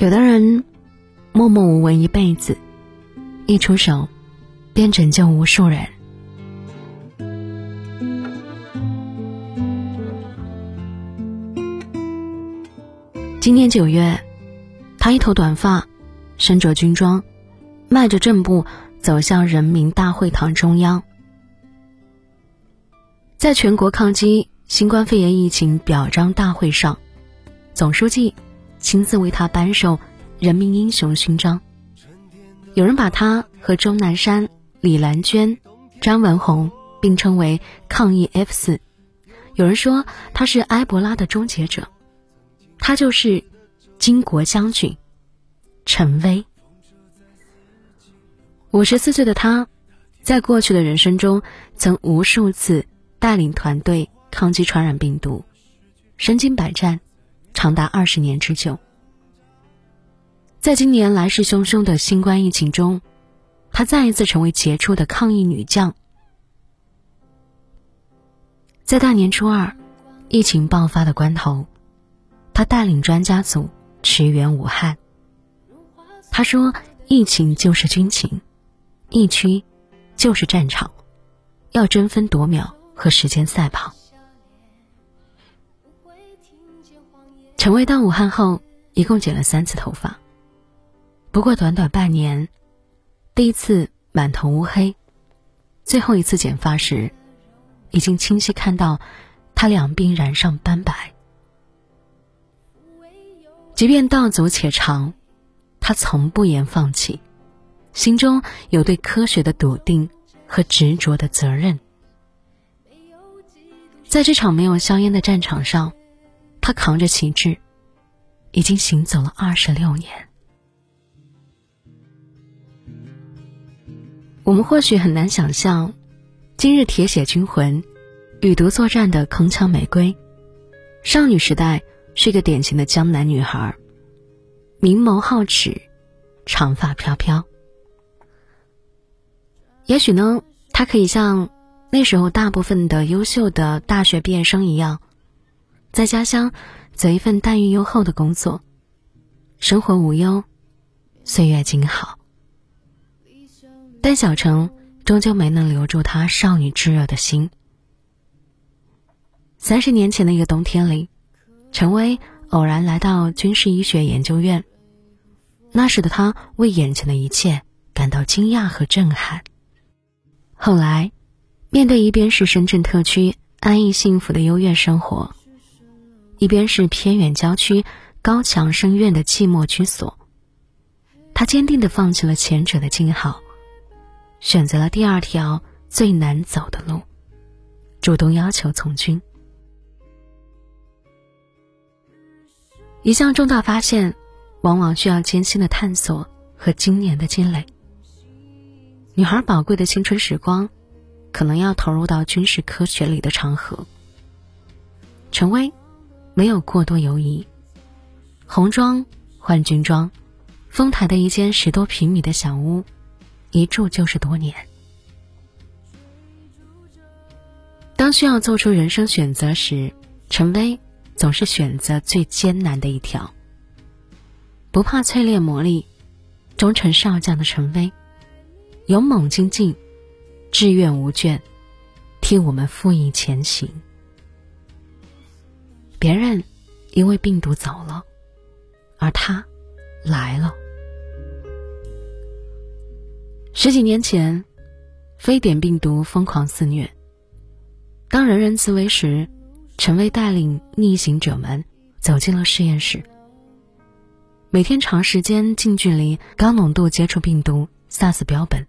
有的人默默无闻一辈子，一出手便拯救无数人。今年九月，他一头短发，身着军装，迈着正步走向人民大会堂中央。在全国抗击新冠肺炎疫情表彰大会上，总书记亲自为他颁授人民英雄勋章。有人把他和钟南山、李兰娟、张文宏并称为抗疫 F 四，有人说他是埃博拉的终结者。他就是巾帼将军陈薇。五十四岁的他，在过去的人生中，曾无数次带领团队抗击传染病毒，身经百战，长达二十年之久。在今年来势汹汹的新冠疫情中，她再一次成为杰出的抗疫女将。在大年初二，疫情爆发的关头。他带领专家组驰援武汉。他说：“疫情就是军情，疫区就是战场，要争分夺秒和时间赛跑。”陈薇到武汉后，一共剪了三次头发。不过短短半年，第一次满头乌黑，最后一次剪发时，已经清晰看到他两鬓染上斑白。即便道阻且长，他从不言放弃，心中有对科学的笃定和执着的责任。在这场没有硝烟的战场上，他扛着旗帜，已经行走了二十六年。我们或许很难想象，今日铁血军魂，与毒作战的铿锵玫瑰，少女时代。是个典型的江南女孩，明眸皓齿，长发飘飘。也许呢，她可以像那时候大部分的优秀的大学毕业生一样，在家乡做一份待遇优厚的工作，生活无忧，岁月静好。但小程终究没能留住她少女炙热的心。三十年前的一个冬天里。陈薇偶然来到军事医学研究院，那时的他为眼前的一切感到惊讶和震撼。后来，面对一边是深圳特区安逸幸福的优越生活，一边是偏远郊区高墙深院的寂寞居所，他坚定地放弃了前者的静好，选择了第二条最难走的路，主动要求从军。一项重大发现，往往需要艰辛的探索和经年的积累。女孩宝贵的青春时光，可能要投入到军事科学里的长河。陈薇没有过多犹疑，红装换军装，丰台的一间十多平米的小屋，一住就是多年。当需要做出人生选择时，陈薇。总是选择最艰难的一条。不怕淬炼磨砺，终成少将的陈薇，勇猛精进，志愿无倦，替我们赴役前行。别人因为病毒走了，而他来了。十几年前，非典病毒疯狂肆虐，当人人自危时。陈薇带领逆行者们走进了实验室。每天长时间近距离高浓度接触病毒 SARS 标本，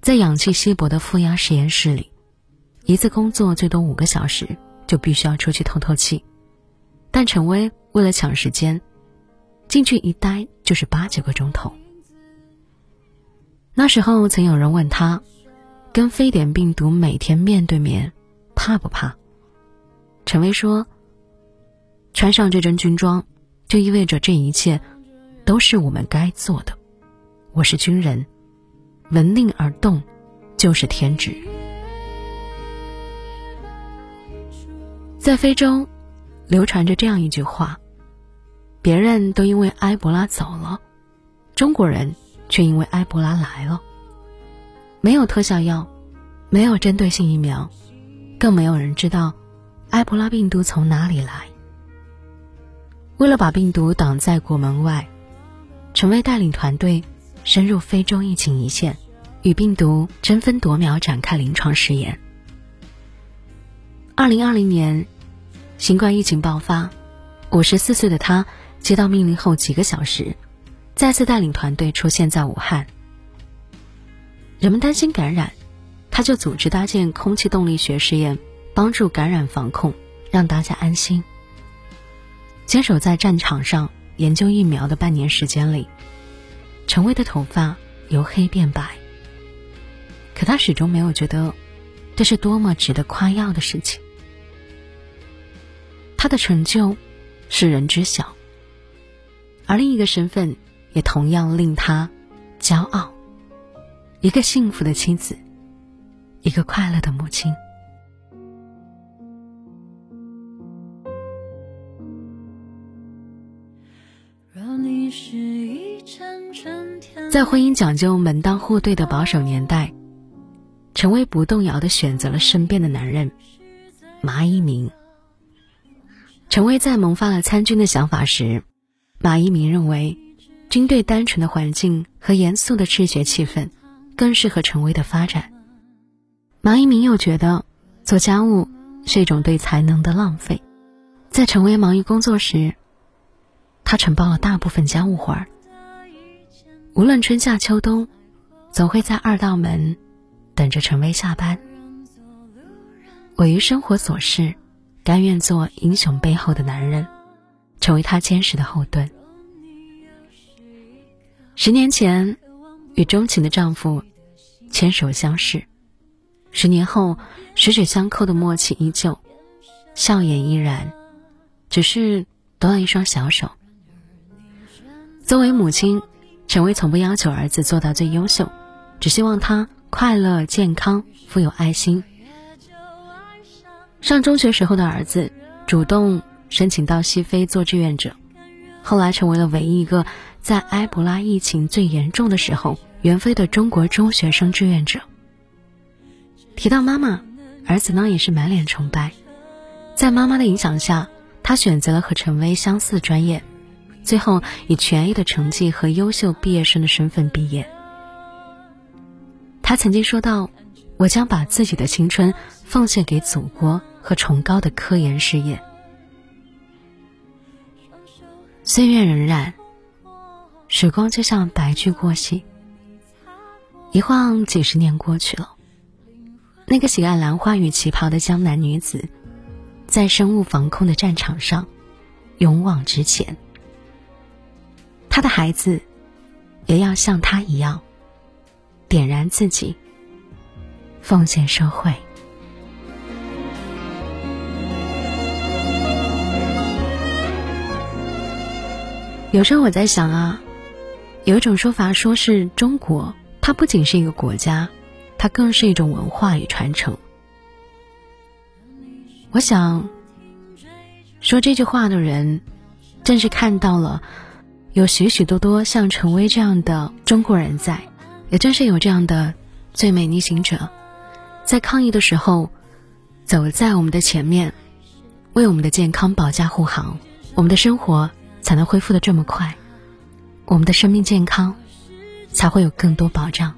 在氧气稀薄的负压实验室里，一次工作最多五个小时，就必须要出去透透气。但陈薇为了抢时间，进去一待就是八九个钟头。那时候曾有人问他，跟非典病毒每天面对面，怕不怕？陈薇说：“穿上这身军装，就意味着这一切都是我们该做的。我是军人，闻令而动，就是天职。”在非洲，流传着这样一句话：“别人都因为埃博拉走了，中国人却因为埃博拉来了。没有特效药，没有针对性疫苗，更没有人知道埃博拉病毒从哪里来。为了把病毒挡在国门外，陈薇带领团队深入非洲疫情一线，与病毒争分夺秒展开临床试验。二零二零年，新冠疫情爆发，五十四岁的他接到命令后几个小时，再次带领团队出现在武汉。人们担心感染，他就组织搭建空气动力学试验，帮助感染防控，让大家安心。坚守在战场上研究疫苗的半年时间里，陈薇的头发由黑变白。可他始终没有觉得这是多么值得夸耀的事情。他的成就，世人知晓，而另一个身份也同样令他骄傲。一个幸福的妻子，一个快乐的母亲。在婚姻讲究门当户对的保守年代，陈薇不动摇的选择了身边的男人马一鸣。陈薇在萌发了参军的想法时，马一鸣认为，军队单纯的环境和严肃的治学气氛。更适合陈薇的发展。马一鸣又觉得做家务是一种对才能的浪费，在陈薇忙于工作时，他承包了大部分家务活儿。无论春夏秋冬，总会在二道门等着陈薇下班。委于生活琐事，甘愿做英雄背后的男人，成为他坚实的后盾。十年前。与钟情的丈夫牵手相视，十年后十指相扣的默契依旧，笑颜依然，只是多了一双小手。作为母亲，陈薇从不要求儿子做到最优秀，只希望他快乐、健康、富有爱心。上中学时候的儿子主动申请到西非做志愿者，后来成为了唯一一个。在埃博拉疫情最严重的时候，援非的中国中学生志愿者。提到妈妈，儿子呢也是满脸崇拜。在妈妈的影响下，他选择了和陈薇相似专业，最后以全 A 的成绩和优秀毕业生的身份毕业。他曾经说道：“我将把自己的青春奉献给祖国和崇高的科研事业。”岁月荏苒。时光就像白驹过隙，一晃几十年过去了。那个喜爱兰花与旗袍的江南女子，在生物防控的战场上勇往直前。她的孩子也要像她一样，点燃自己，奉献社会。有时候我在想啊。有一种说法，说是中国，它不仅是一个国家，它更是一种文化与传承。我想，说这句话的人，正是看到了有许许多多像陈薇这样的中国人在，也正是有这样的最美逆行者，在抗疫的时候，走在我们的前面，为我们的健康保驾护航，我们的生活才能恢复的这么快。我们的生命健康才会有更多保障。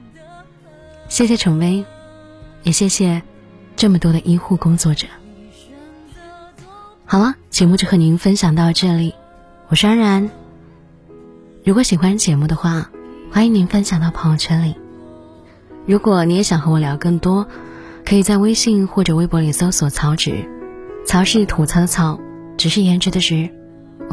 谢谢陈薇，也谢谢这么多的医护工作者。好了，节目就和您分享到这里，我是安然。如果喜欢节目的话，欢迎您分享到朋友圈里。如果你也想和我聊更多，可以在微信或者微博里搜索“曹植”，曹是吐槽的曹，只是颜值的值。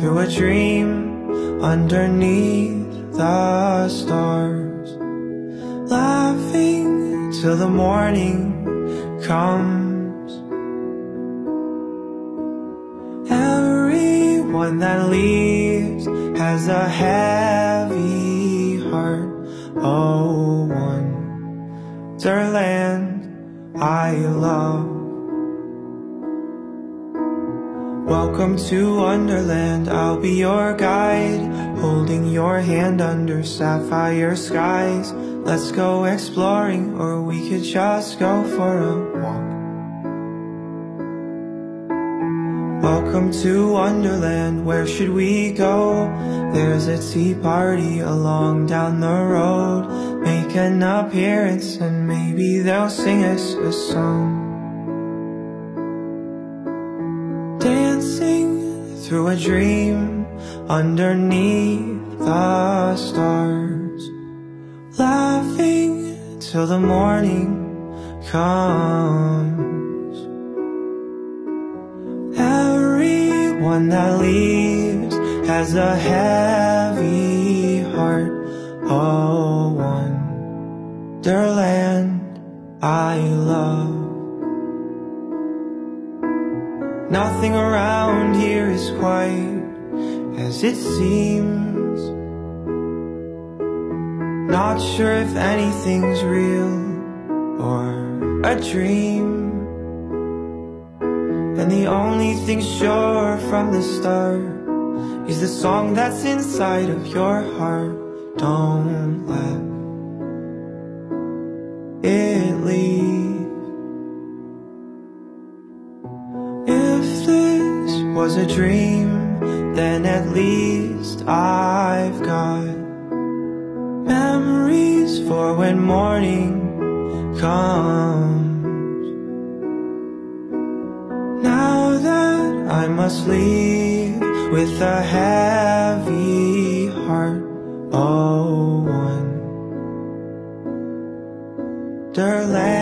Through a dream underneath the stars. Laughing till the morning comes. Everyone that leaves has a heavy heart. Oh, wonderland I love Welcome to Wonderland, I'll be your guide Holding your hand under sapphire skies. Let's go exploring, or we could just go for a walk. Welcome to Wonderland, where should we go? There's a tea party along down the road. Make an appearance and maybe they'll sing us a song through a dream underneath the stars Laughing till the morning comes. Everyone that leaves has a heavy heart. Oh, wonderland I love Nothing around here is quite as it seems. Not sure if anything's real or a dream. And the only thing sure from the start Is the song that's inside of your heart. Don't let it leave was a dream, then at least I've got memories for when morning comes. Now that I must leave with a heavy heart, oh, wonderland